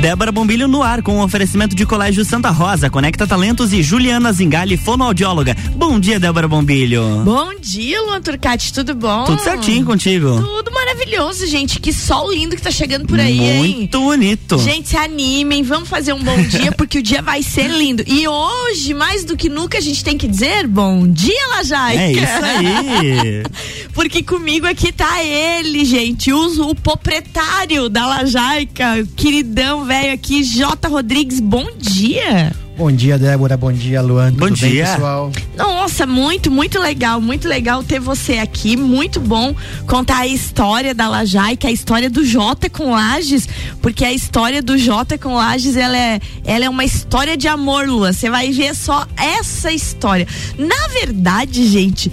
Débora Bombilho no ar com o oferecimento de Colégio Santa Rosa, Conecta Talentos e Juliana Zingali, fonoaudióloga. Bom dia, Débora Bombilho. Bom dia, Luan Turcati, tudo bom? Tudo certinho contigo. Tudo maravilhoso, gente. Que sol lindo que tá chegando por aí, Muito hein? Muito bonito. Gente, se animem, vamos fazer um bom dia, porque o dia vai ser lindo. E hoje, mais do que nunca, a gente tem que dizer bom dia, Lajaica. É isso aí. porque comigo aqui tá ele, gente, o, o proprietário da Lajaica, queridão, velho aqui, J. Rodrigues, bom dia. Bom dia, Débora. Bom dia, Luan. Bom Tudo dia, bem, pessoal. Nossa, muito, muito legal, muito legal ter você aqui. Muito bom contar a história da Lajaica, a história do Jota com Lages, porque a história do Jota com Lages, ela é, ela é uma história de amor, Lua. Você vai ver só essa história. Na verdade, gente,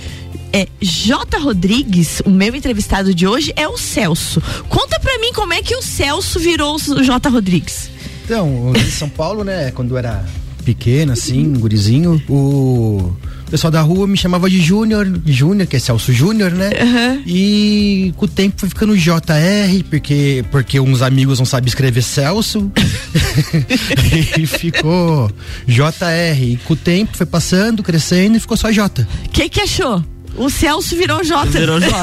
é J. Rodrigues, o meu entrevistado de hoje é o Celso. Conta pra mim como é que o Celso virou o J. Rodrigues. Então, em São Paulo, né, quando era pequeno, assim, gurizinho, o pessoal da rua me chamava de Júnior, Júnior, que é Celso Júnior, né? Uhum. E com o tempo foi ficando JR, porque, porque uns amigos não sabem escrever Celso. e ficou JR. E com o tempo foi passando, crescendo e ficou só J. O que que achou? O Celso virou J. Virou J.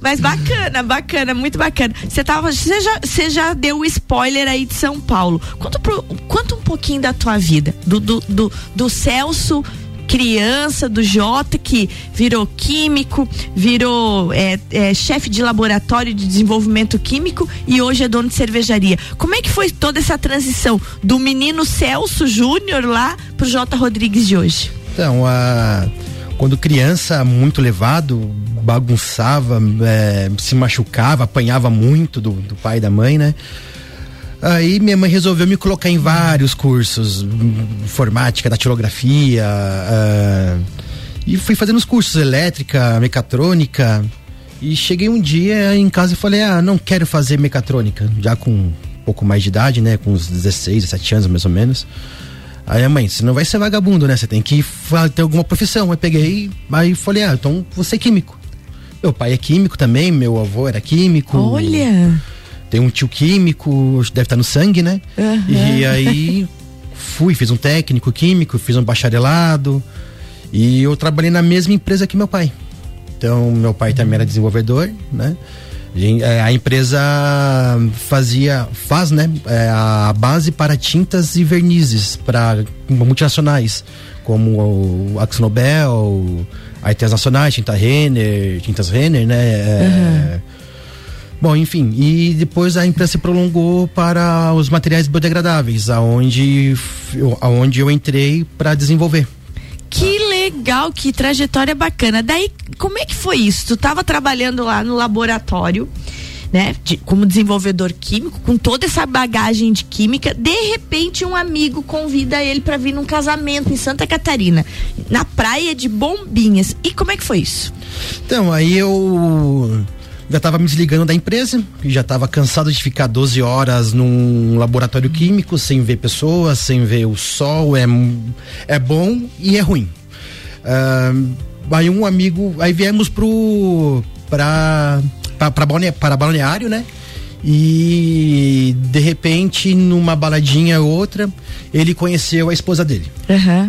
Mas bacana, bacana, muito bacana. Você tava, você já, você já deu o spoiler aí de São Paulo. Conta, pro, conta um pouquinho da tua vida, do, do, do, do Celso criança do Jota que virou químico, virou é, é, chefe de laboratório de desenvolvimento químico e hoje é dono de cervejaria. Como é que foi toda essa transição do menino Celso Júnior lá pro Jota Rodrigues de hoje? Então, a, quando criança, muito levado, bagunçava, é, se machucava, apanhava muito do, do pai e da mãe, né? Aí minha mãe resolveu me colocar em vários cursos, informática, datilografia, uh, e fui fazendo os cursos elétrica, mecatrônica. E cheguei um dia em casa e falei: Ah, não quero fazer mecatrônica, já com um pouco mais de idade, né? Com uns 16, 17 anos mais ou menos. Aí a mãe, você não vai ser vagabundo, né? Você tem que ter alguma profissão. Aí peguei, aí falei: Ah, então você é químico. Meu pai é químico também, meu avô era químico. Olha! Tem um tio químico, deve estar no sangue, né? Uhum. E aí fui, fiz um técnico químico, fiz um bacharelado. E eu trabalhei na mesma empresa que meu pai. Então, meu pai também era desenvolvedor, né? A empresa fazia, faz, né, a base para tintas e vernizes para multinacionais, como a Axonobel, a Tintas Nacionais, Tinta Renner, Tintas Renner, né? Uhum. Bom, enfim, e depois a empresa se prolongou para os materiais biodegradáveis, aonde, aonde eu entrei para desenvolver. Que legal, que trajetória bacana. Daí, como é que foi isso? Tu estava trabalhando lá no laboratório, né, de, como desenvolvedor químico, com toda essa bagagem de química. De repente, um amigo convida ele para vir num casamento em Santa Catarina, na praia de Bombinhas. E como é que foi isso? Então, aí eu já estava me desligando da empresa, já estava cansado de ficar 12 horas num laboratório químico, sem ver pessoas, sem ver o sol. É, é bom e é ruim. Uh, aí um amigo, aí viemos pro para para balneário, para balneário, né? E de repente, numa baladinha ou outra, ele conheceu a esposa dele. Uhum.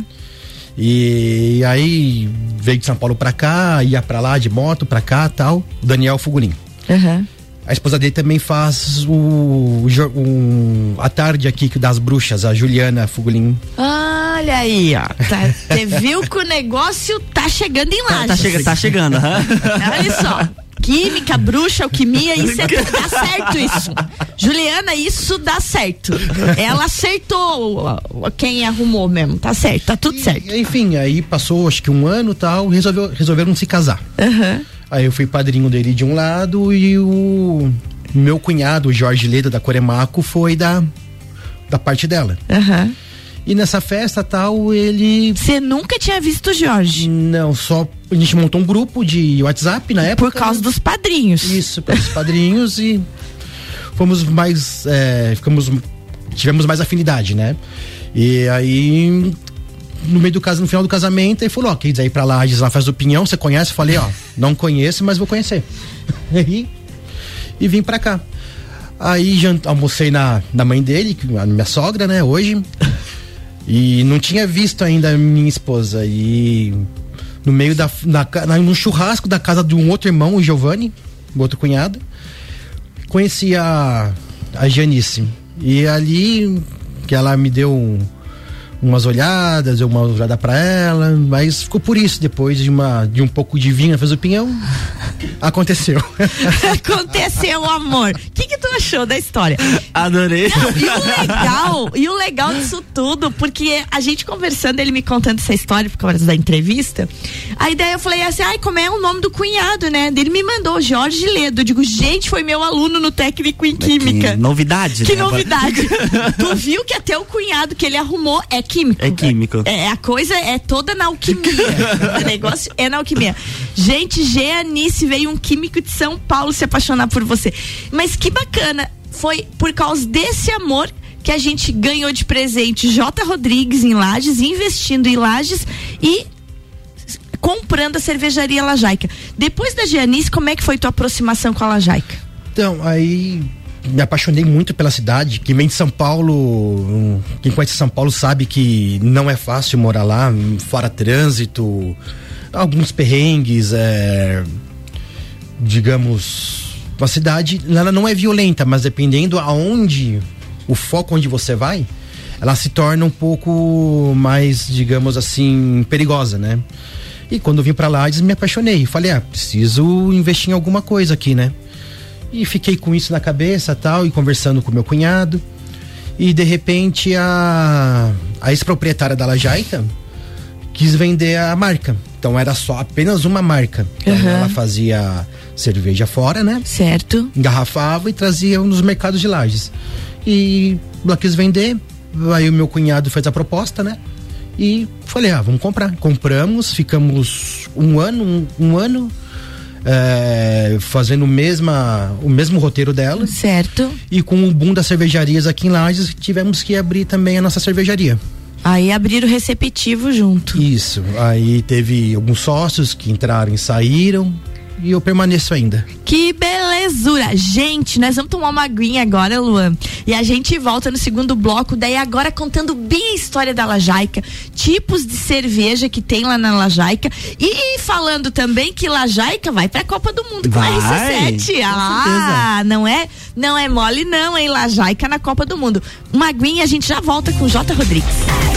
E aí veio de São Paulo pra cá, ia pra lá de moto, pra cá tal. Daniel Fugulin. Uhum. A esposa dele também faz o, o, a tarde aqui das bruxas, a Juliana Fugulin. Olha aí, ó. Tá, você viu que o negócio tá chegando em Lages. Tá, tá, chega, tá chegando, Olha só. Química, bruxa, alquimia, isso é, dá certo isso. Juliana, isso dá certo. Ela acertou quem arrumou mesmo, tá certo, tá tudo certo. E, enfim, aí passou acho que um ano tal, resolveu, resolveram se casar. Uhum. Aí eu fui padrinho dele de um lado e o meu cunhado, o Jorge Leda da Coremaco, foi da, da parte dela. Uhum. E nessa festa tal, ele. Você nunca tinha visto o Jorge? Não, só. A gente montou um grupo de WhatsApp na época. Por causa dos padrinhos. Isso, pelos padrinhos e fomos mais. É, ficamos. Tivemos mais afinidade, né? E aí. No meio do caso, no final do casamento, ele falou, ó, quer ir pra lá, diz lá, faz do pinhão, você conhece? Eu falei, ó, não conheço, mas vou conhecer. e, e vim pra cá. Aí almocei na, na mãe dele, a minha sogra, né, hoje. E não tinha visto ainda a minha esposa. E no meio da. Na, no churrasco da casa de um outro irmão, o Giovanni, o outro cunhado, conheci a, a Janice. E ali que ela me deu um, umas olhadas, eu uma olhada para ela, mas ficou por isso depois de uma de um pouco de vinho, fez o pinhão. Aconteceu. Aconteceu, amor. O que, que tu achou da história? Adorei. Não, e o legal, e o legal disso tudo, porque a gente conversando, ele me contando essa história por causa da entrevista, a ideia eu falei assim, ai, como é o nome do cunhado, né? Ele me mandou Jorge Ledo. Eu digo, gente, foi meu aluno no técnico em química. Que novidade, Que né? novidade. tu viu que até o cunhado que ele arrumou é químico. É químico. É, a coisa é toda na alquimia. o negócio é na alquimia. Gente, Geanice veio um químico de São Paulo se apaixonar por você. Mas que bacana. Foi por causa desse amor que a gente ganhou de presente J. Rodrigues em Lages, investindo em Lages e comprando a cervejaria Lajaica. Depois da Gianice, como é que foi tua aproximação com a Lajaica? Então, aí me apaixonei muito pela cidade. Quem vem de São Paulo, quem conhece São Paulo sabe que não é fácil morar lá, fora trânsito, alguns perrengues, é, digamos, uma cidade, ela não é violenta, mas dependendo aonde, o foco onde você vai, ela se torna um pouco mais, digamos assim, perigosa, né? E quando eu vim para lá, me apaixonei. Falei, ah, preciso investir em alguma coisa aqui, né? E fiquei com isso na cabeça tal, e conversando com meu cunhado. E de repente a, a ex-proprietária da Lajaica quis vender a marca. Então era só apenas uma marca. Então Uhum. ela fazia cerveja fora, né? Certo. Engarrafava e trazia nos mercados de lajes. E ela quis vender, aí o meu cunhado fez a proposta, né? E falei, ah, vamos comprar. Compramos, ficamos um ano, um, um ano é, fazendo o, mesma, o mesmo roteiro dela. Certo. E com o boom das cervejarias aqui em Lages, tivemos que abrir também a nossa cervejaria. Aí abriram o receptivo junto. Isso. Aí teve alguns sócios que entraram e saíram. E eu permaneço ainda. Que belezura! Gente, nós vamos tomar uma aguinha agora, Luan. E a gente volta no segundo bloco, daí agora contando bem a história da Lajaica, tipos de cerveja que tem lá na Lajaica e falando também que Lajaica vai pra Copa do Mundo com a Vai, RC7. com Ah, não é, não é mole não, hein, Lajaica na Copa do Mundo. Uma aguinha, a gente já volta com J Rodrigues.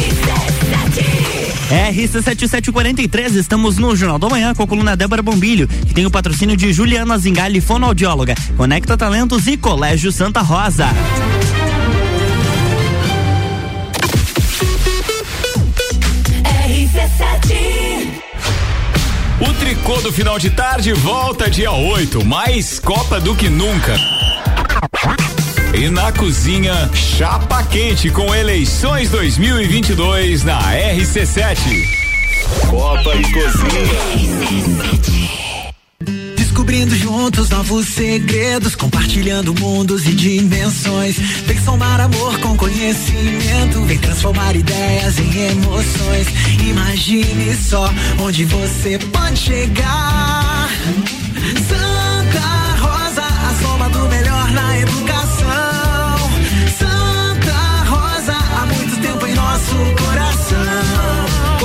RC7743, estamos no Jornal do Manhã com a coluna Débora Bombilho, que tem o patrocínio de Juliana Zingali, fonoaudióloga, Conecta Talentos e Colégio Santa Rosa. O tricô do final de tarde volta dia 8, mais Copa do que nunca. E na cozinha, chapa quente com eleições 2022 na RC7. Copa e cozinha. Descobrindo juntos novos segredos, compartilhando mundos e dimensões. Vem somar amor com conhecimento, vem transformar ideias em emoções. Imagine só onde você pode chegar. Santa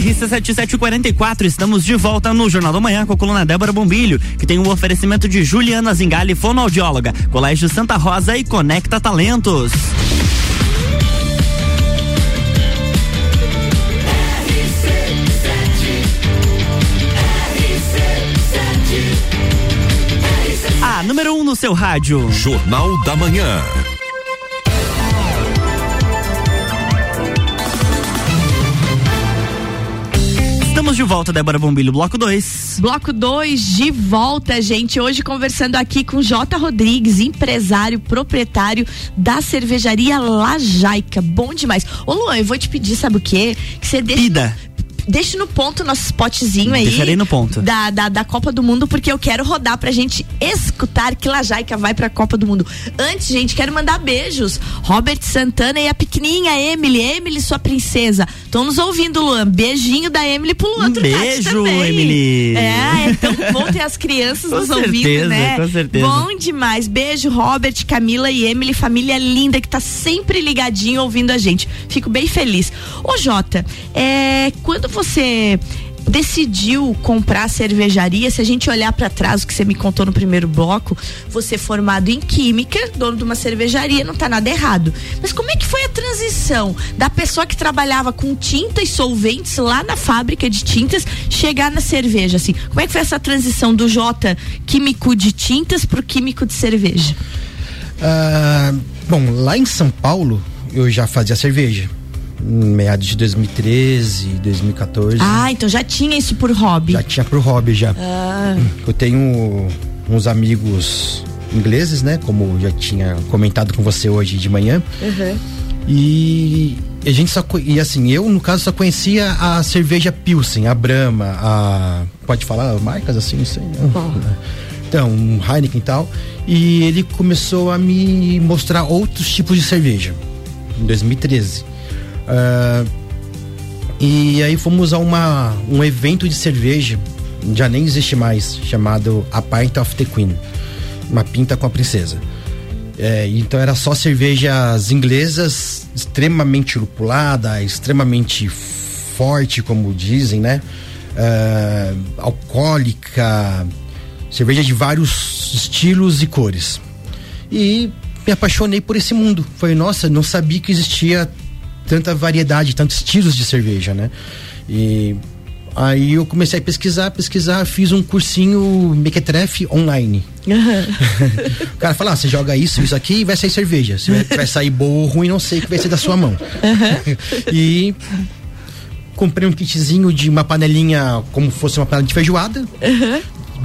RC7744, estamos de volta no Jornal do Manhã com a coluna Débora Bombilho, que tem um oferecimento de Juliana Zingali, fonoaudióloga, Colégio Santa Rosa e Conecta Talentos. A número 1 um no seu rádio. Jornal da Manhã. De volta, Débora Bombilho, bloco 2. Bloco 2 de volta, gente. Hoje conversando aqui com J. Rodrigues, empresário, proprietário da cervejaria Lajaica. Bom demais. Ô Luan, eu vou te pedir, sabe o quê? Que você deixe. Pida. Deixe no ponto nosso spotzinho aí. Deixarei no ponto. Da, da, da Copa do Mundo, porque eu quero rodar pra gente escutar que Lajaica vai pra Copa do Mundo. Antes, gente, quero mandar beijos. Robert Santana e a pequenininha Emily. Emily, sua princesa. Estão nos ouvindo, Luan. Beijinho da Emily pro Luan Um beijo, também. Emily. É, é tão bom ter as crianças nos ouvindo, certeza, né? com certeza. Bom demais. Beijo, Robert, Camila e Emily, família linda que tá sempre ligadinho ouvindo a gente. Fico bem feliz. Ô, Jota, é, quando você decidiu comprar a cervejaria, se a gente olhar para trás o que você me contou no primeiro bloco, você é formado em química, dono de uma cervejaria, não tá nada errado. Mas como é que foi a transição da pessoa que trabalhava com tinta e solventes lá na fábrica de tintas chegar na cerveja assim? Como é que foi essa transição do Jota químico de tintas pro químico de cerveja? Ah, bom, lá em São Paulo eu já fazia cerveja. Meados de 2013, 2014. Ah, então já tinha isso por hobby. Já tinha pro hobby já. Eu tenho uns amigos ingleses, né? Como já tinha comentado com você hoje de manhã. E a gente só e assim, eu no caso só conhecia a cerveja Pilsen, a Brahma, a pode falar marcas assim, não sei. Não. Então, um Heineken e tal. E ele começou a me mostrar outros tipos de cerveja em 2013. Ah, e aí fomos a uma, um evento de cerveja, já nem existe mais, chamado A Pint of the Queen. Uma pinta com a princesa. É, então era só cervejas inglesas, extremamente lupulada, extremamente forte, como dizem, né? Ah, alcoólica, cerveja de vários estilos e cores. E me apaixonei por esse mundo. Foi, nossa, não sabia que existia tanta variedade, tantos estilos de cerveja, né? E aí eu comecei a pesquisar, pesquisar, fiz um cursinho Mequetrefe online. o cara fala, ah, você joga isso, isso aqui e vai sair cerveja. Se vai, vai sair boa ou ruim, não sei o que vai ser da sua mão. e comprei um kitzinho de uma panelinha, como fosse uma panela de feijoada.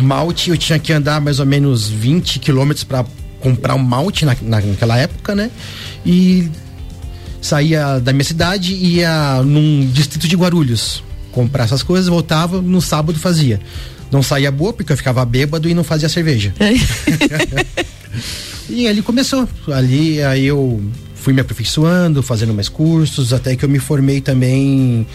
Malte, eu tinha que andar mais ou menos 20 quilômetros para comprar um malte na, naquela época, né? E saía da minha cidade e ia num distrito de Guarulhos comprar essas coisas, voltava, no sábado fazia. Não saía boa porque eu ficava bêbado e não fazia cerveja. E ali começou. Ali aí eu fui me aperfeiçoando, fazendo mais cursos, até que eu me formei também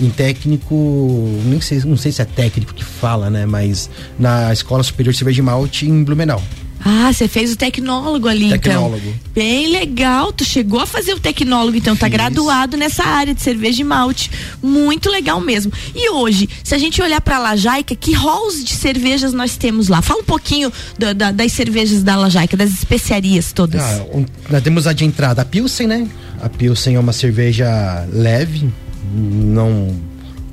em técnico, nem sei, não sei se é técnico que fala, né, mas na Escola Superior de Cerveja de Malte em Blumenau. Ah, você fez o tecnólogo ali, Tecnólogo. então. Bem legal. Tu chegou a fazer o tecnólogo, então tá Fiz. graduado nessa área de cerveja e malte. Muito legal mesmo. E hoje, se a gente olhar pra Lajaica, que halls de cervejas nós temos lá? Fala um pouquinho da- da- das cervejas da Lajaica, das especiarias todas. Ah, um- nós temos a de entrada a Pilsen, né? A Pilsen é uma cerveja leve, não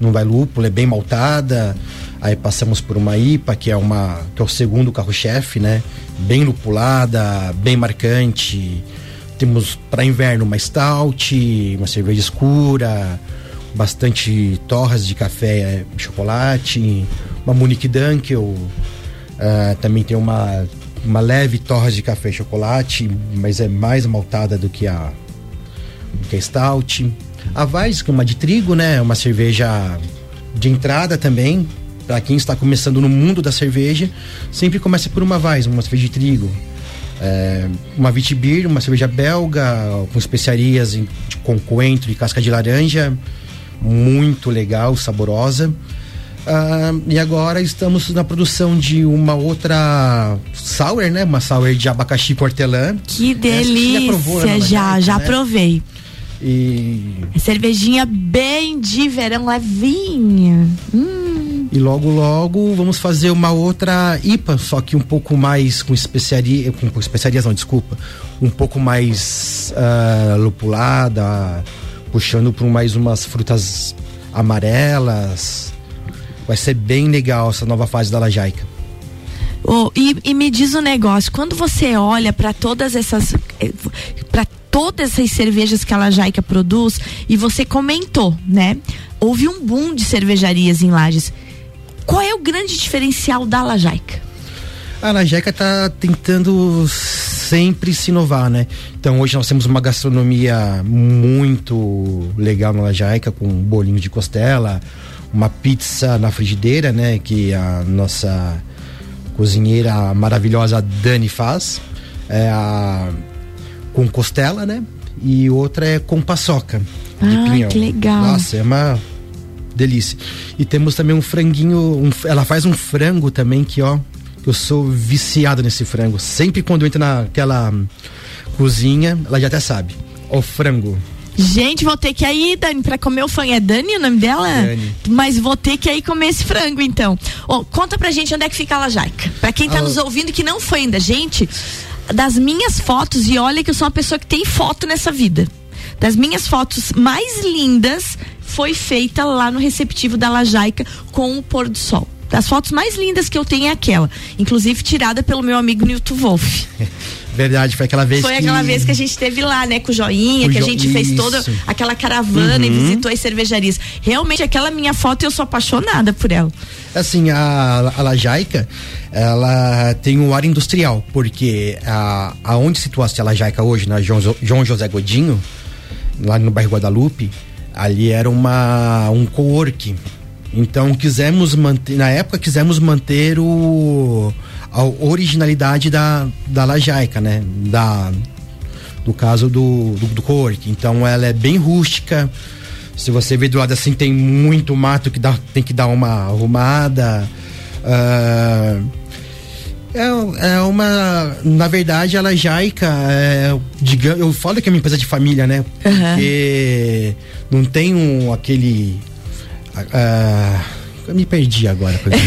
não vai lúpulo, é bem maltada. Aí passamos por uma IPA, que é uma que é o segundo carro-chefe, né? Bem lupulada, bem marcante. Temos para inverno uma stout, uma cerveja escura, bastante torras de café e chocolate, uma Munich Dunkel, ah, também tem uma, uma leve torre de café e chocolate, mas é mais maltada do que a, do que a Stout. A Weiss, que é uma de trigo, né? Uma cerveja de entrada também. Para quem está começando no mundo da cerveja, sempre começa por uma Weiss, uma cerveja de trigo. É, uma Vitibir, uma cerveja belga, com especiarias em- de- com coentro e casca de laranja. Muito legal, saborosa. Ah, e agora estamos na produção de uma outra sour, né? Uma sour de abacaxi com hortelã. Que Essa você já provou, delícia! né, Já, Lajaica, já né? provei. E, Cervejinha bem de verão, levinha. Hum. E logo, logo vamos fazer uma outra IPA, só que um pouco mais com especiaria, com, especiarias não, desculpa, um pouco mais ah, lupulada, puxando por mais umas frutas amarelas. Vai ser bem legal essa nova fase da Lajaica. Oh, e, e me diz um negócio, quando você olha para todas essas. para todas essas cervejas que a Lajaica produz e você comentou, né? Houve um boom de cervejarias em Lages. Qual é o grande diferencial da Lajaica? A Lajaica está tentando sempre se inovar, né? Então hoje nós temos uma gastronomia muito legal na Lajaica, com bolinho de costela, uma pizza na frigideira, né? Que a nossa cozinheira maravilhosa Dani faz. É a, com costela, né? E outra é com paçoca. De ah, pinhão. que legal. Nossa, é uma delícia. E temos também um franguinho, um, ela faz um frango também que, ó, eu sou viciado nesse frango. Sempre quando eu entro naquela cozinha, ela já até sabe. O frango. Gente, vou ter que ir, Dani, pra comer o frango. É Dani o nome dela? Dani. Mas vou ter que ir comer esse frango, então. Ó, conta pra gente onde é que fica a Lajaica. Pra quem tá Ah, nos ouvindo que não foi ainda, gente, das minhas fotos, e olha que eu sou uma pessoa que tem foto nessa vida. Das minhas fotos mais lindas foi feita lá no receptivo da Lajaica com o pôr do sol. Das fotos mais lindas que eu tenho é aquela. Inclusive tirada pelo meu amigo Newton Wolf. Verdade, foi aquela vez Foi que... aquela vez que a gente teve lá, né, com o Joinha, Com que a Jo- gente fez Isso. toda aquela caravana e visitou as cervejarias. Realmente, aquela minha foto, eu sou apaixonada por ela. Assim, a, a Lajaica, ela tem um ar industrial, porque a, aonde situasse a Lajaica hoje, na João, Jo- João José Godinho, lá no bairro Guadalupe, ali era uma, um co-work. Então quisemos manter, na época quisemos manter o, a originalidade da, da Lajaica, né? Da, do caso do, do, do co-work. Então ela é bem rústica. Se você ver do lado assim, tem muito mato que dá, tem que dar uma arrumada. Ah, é, é uma. Na verdade, a Lajaica, é, digamos, eu falo que é uma empresa de família, né? Porque não tem um, aquele. ah, eu me perdi agora. por.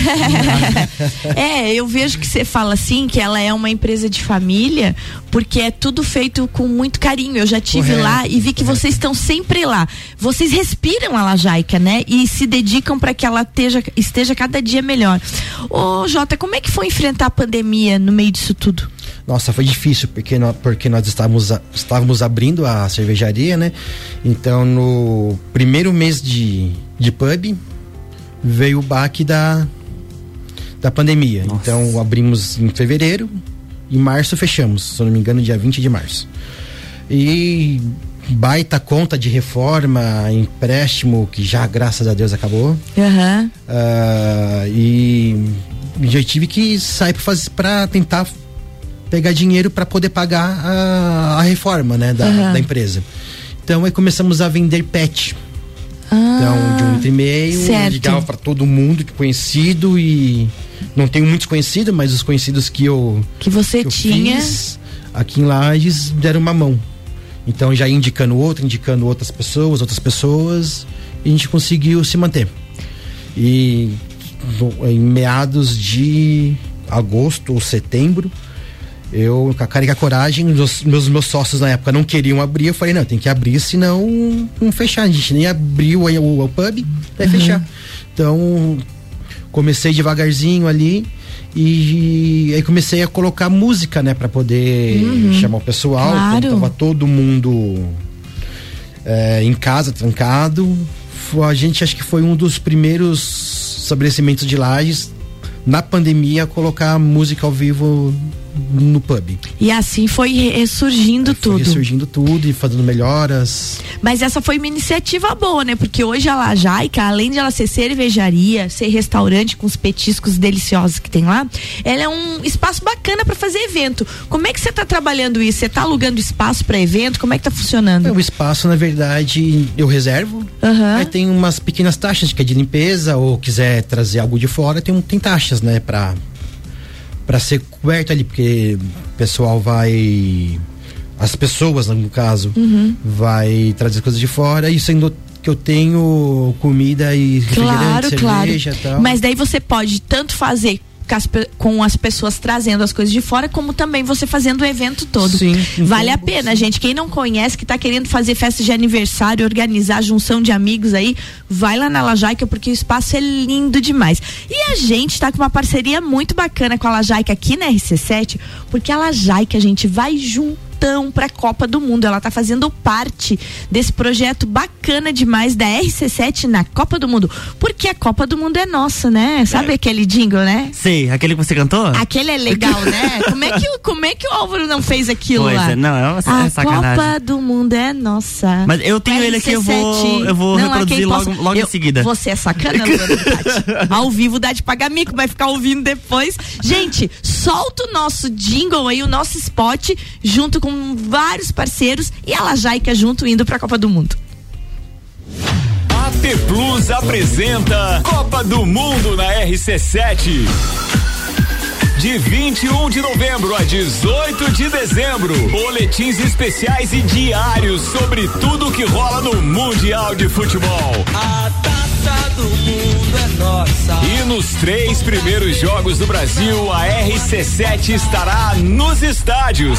É, eu vejo que você fala assim, que ela é uma empresa de família, porque é tudo feito com muito carinho. Eu já tive Correto, lá e vi que correto. vocês estão sempre lá. Vocês respiram a Lajaica, né? E se dedicam para que ela esteja, esteja cada dia melhor. Ô, Jota, como é que foi enfrentar a pandemia no meio disso tudo? Nossa, foi difícil, porque nós, porque nós estávamos, estávamos abrindo a cervejaria, né? Então, no primeiro mês de, de pub, veio o baque da, da pandemia. Então, abrimos em fevereiro, em março fechamos, se eu não me engano, dia 20 de março. E baita conta de reforma, empréstimo, que já, graças a Deus, acabou. Aham. Ah, e já tive que sair para tentar pegar dinheiro para poder pagar a, a reforma, né, da, Aham. da empresa. Então aí começamos a vender pet. Então, de um litro e meio, Ah, certo. ligava para todo mundo que conhecido e não tenho muitos conhecidos, mas os conhecidos que eu, Que você que eu tinha. fiz aqui em Lages deram uma mão. Então já indicando outro, indicando outras pessoas, outras pessoas, e a gente conseguiu se manter. E no- em meados de agosto ou setembro, eu, com a cara e com a coragem, meus, meus, meus sócios na época não queriam abrir, eu falei, não, tem que abrir, senão não fechar. A gente nem abriu o, o pub, vai fechar. Então, comecei devagarzinho ali e aí comecei a colocar música, né, para poder chamar o pessoal. Claro. Então, tava todo mundo é, em casa, trancado. A gente acho que foi um dos primeiros estabelecimentos de lajes na pandemia a colocar música ao vivo no pub. E assim foi ressurgindo Foi tudo. ressurgindo tudo e fazendo melhoras. Mas essa foi uma iniciativa boa, né? Porque hoje a Lajaica, além de ela ser cervejaria, ser restaurante com os petiscos deliciosos que tem lá, ela é um espaço bacana para fazer evento. Como é que você tá trabalhando isso? Você tá alugando espaço para evento? Como é que tá funcionando? É, o espaço, na verdade, eu reservo. Aham. Aí tem umas pequenas taxas que é de limpeza ou quiser trazer algo de fora, tem, tem taxas, né, pra, pra ser coberto ali, porque o pessoal vai. As pessoas, no caso, Uhum. vai trazer coisas de fora e sendo que eu tenho comida e Claro, refrigerante, claro. cerveja e tal. Mas daí você pode tanto fazer com as, pe- com as pessoas trazendo as coisas de fora, como também você fazendo o evento todo. Sim, vale a pena, gente. Quem não conhece, que tá querendo fazer festa de aniversário, organizar junção de amigos aí, vai lá na Lajaica, porque o espaço é lindo demais. E a gente tá com uma parceria muito bacana com a Lajaica aqui na RC7, porque a Lajaica, a gente vai juntar voltão para a Copa do Mundo. Ela tá fazendo parte desse projeto bacana demais da RC7 na Copa do Mundo. Porque a Copa do Mundo é nossa, né? Sabe é. aquele jingle, né? Sei, aquele que você cantou? Aquele é legal, né? como, é que, como é que o Álvaro não fez aquilo pois lá? É, não, é uma a é sacanagem. Copa do Mundo é nossa. Mas eu tenho ele aqui, eu vou, eu vou não, reproduzir logo, posso... logo eu, em seguida. Você é sacana, Ao vivo dá de pagar mico, vai ficar ouvindo depois. Gente, solta o nosso jingle aí, o nosso spot, junto com vários parceiros e a Lajaica junto indo pra Copa do Mundo. AT Plus apresenta Copa do Mundo na RC7. De 21 de novembro a 18 de dezembro, boletins especiais e diários sobre tudo que rola no Mundial de Futebol. A taça do mundo é nossa. E nos três primeiros jogos do Brasil, a RC7 estará nos estádios.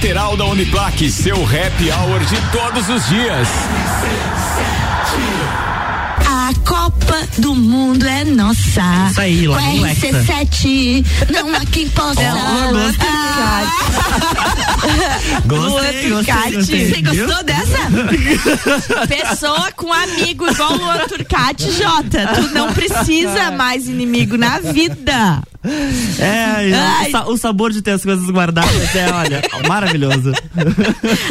lateral da Uniplaque, seu happy hour de todos os dias. A Copa do Mundo é nossa. Isso aí, lá no RC7, não há quem possa. Oh, gostei, ah. gostei, gostei, gostei. Você gostou dessa? Pessoa com amigo igual o Luan Turcati, Jota. Tu não precisa mais inimigo na vida. É, o, o, sabor de ter as coisas guardadas é, olha, maravilhoso.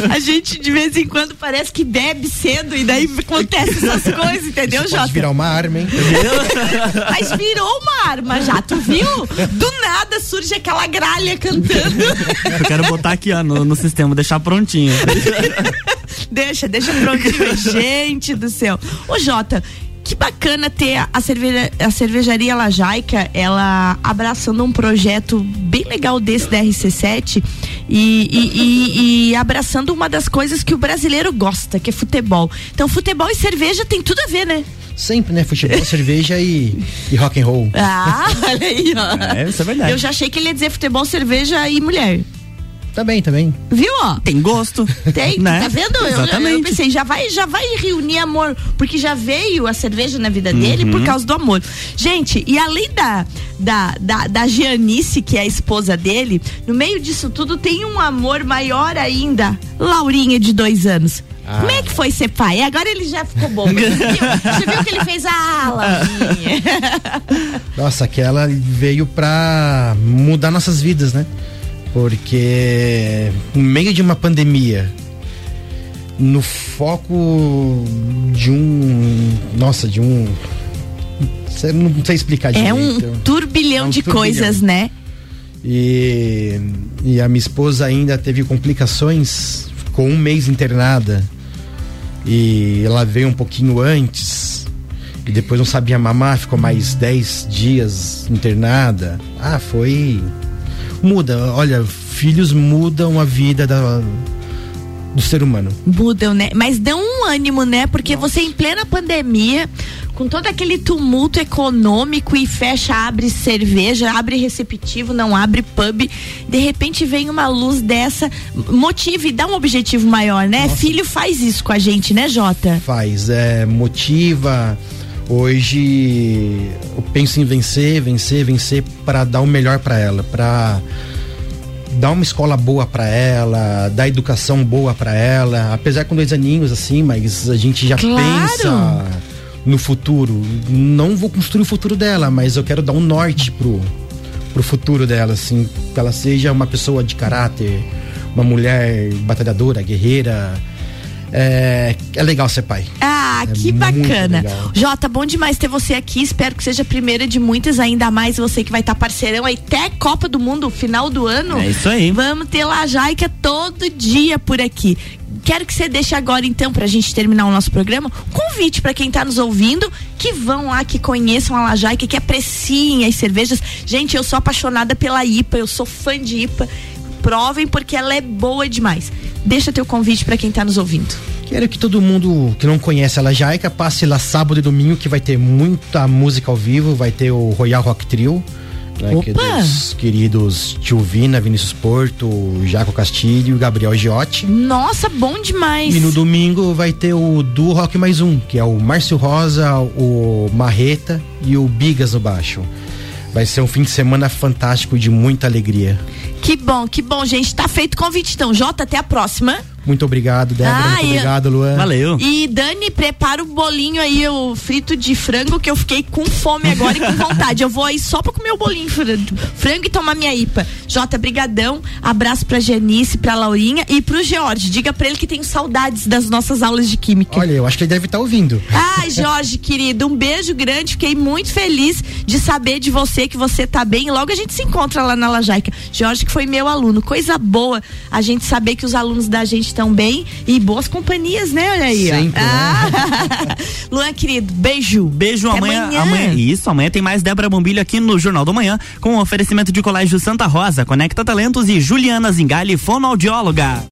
A gente de vez em quando parece que bebe cedo e daí acontece essas coisas, entendeu, Isso Jota? Pode virar uma arma, hein? Mas virou uma arma já, tu viu? Do nada surge aquela gralha cantando. Eu quero botar aqui, ó, no, no sistema, deixar prontinho. deixa, deixa prontinho. Gente do céu. Ô, Jota, que bacana ter a, cerveja, a cervejaria Lajaica, ela abraçando um projeto bem legal desse da RC7 e, e, e, e, abraçando uma das coisas que o brasileiro gosta, que é futebol. Então, futebol e cerveja tem tudo a ver, né? Sempre, né? Futebol, cerveja e, e rock and roll. Ah, olha aí, ó. É, isso é verdade. Eu já achei que ele ia dizer futebol, cerveja e mulher. Também, também. Viu, ó? Tem gosto. Tem, né? tá vendo? Exatamente. Eu, eu, pensei, já vai, já vai reunir amor, porque já veio a cerveja na vida dele Uhum. por causa do amor. Gente, e além da, da, da, da Gianice, que é a esposa dele, no meio disso tudo tem um amor maior ainda. Laurinha, de dois anos. Ah. Como é que foi ser pai? Agora ele já ficou bom. Você viu, Você viu que ele fez? Ah, Laurinha. Nossa, aquela veio pra mudar nossas vidas, né? Porque no meio de uma pandemia, no foco de um. Nossa, de um. Não sei explicar É direito. um turbilhão É um de turbilhão. coisas, né? E, e a minha esposa ainda teve complicações, ficou um mês internada. E ela veio um pouquinho antes. E depois não sabia mamar, ficou mais 10 dias internada. Ah, foi. Muda, olha, filhos mudam a vida da, do ser humano. Mudam, né? Mas dão um ânimo, né? Porque você em plena pandemia, com todo aquele tumulto econômico e fecha, abre cerveja, abre receptivo, não abre pub, de repente vem uma luz dessa, motiva e dá um objetivo maior, né? Filho faz isso com a gente, né, Jota? Faz, é, motiva. Hoje eu penso em vencer, vencer, vencer para dar o melhor para ela, para dar uma escola boa para ela, dar educação boa para ela, apesar com dois aninhos assim, mas a gente já Claro. pensa no futuro. Não vou construir o futuro dela, mas eu quero dar um norte pro pro futuro dela, assim, que ela seja uma pessoa de caráter, uma mulher batalhadora, guerreira. É, é legal ser pai. Ah, É que bacana. legal. Jota, bom demais ter você aqui. Espero que seja a primeira de muitas, ainda mais você que vai estar parceirão aí até Copa do Mundo, final do ano. É isso aí. Vamos ter Lajaica todo dia por aqui. Quero que você deixe agora, então, pra gente terminar o nosso programa, um convite pra quem tá nos ouvindo, que vão lá, que conheçam a Lajaica, que apreciem as cervejas. Gente, eu sou apaixonada pela IPA, eu sou fã de IPA. Provem porque ela é boa demais. Deixa teu convite para quem tá nos ouvindo. Quero que todo mundo que não conhece a Lajaica passe lá sábado e domingo que vai ter muita música ao vivo, vai ter o Royal Rock Trio. Né, que Opa! dos queridos Tio Vina, Vinícius Porto, Jaco Castilho e Gabriel Giotti. Nossa, bom demais. E no domingo vai ter o Duo Rock Mais Um, que é o Márcio Rosa, o Marreta e o Bigas no baixo. Vai ser um fim de semana fantástico de muita alegria. Que bom, que bom, gente. Tá feito o convite então. Jota, até a próxima. Muito obrigado, Débora. Ah, muito e- obrigado, Luan. Valeu. E Dani, prepara o bolinho aí, o frito de frango, que eu fiquei com fome agora e com vontade. Eu vou aí só pra comer o bolinho fr- frango e tomar minha IPA. Jota, brigadão. Abraço pra Janice, pra Laurinha e pro George. Diga pra ele que tenho saudades das nossas aulas de química. Olha, eu acho que ele deve estar ouvindo. Ai, Jorge, querido, um beijo grande. Fiquei muito feliz de saber de você que você tá bem. E Logo a gente se encontra lá na Lajaica. Jorge, que foi meu aluno. Coisa boa a gente saber que os alunos da gente estão bem e boas companhias, né? Olha aí. ó. Sempre, né? Ah. Luan, querido, beijo. Beijo Até amanhã, amanhã. amanhã. Isso, amanhã tem mais Débora Bombilho aqui no Jornal do Manhã, com o oferecimento de Colégio Santa Rosa, Conecta Talentos e Juliana Zingali, fonoaudióloga.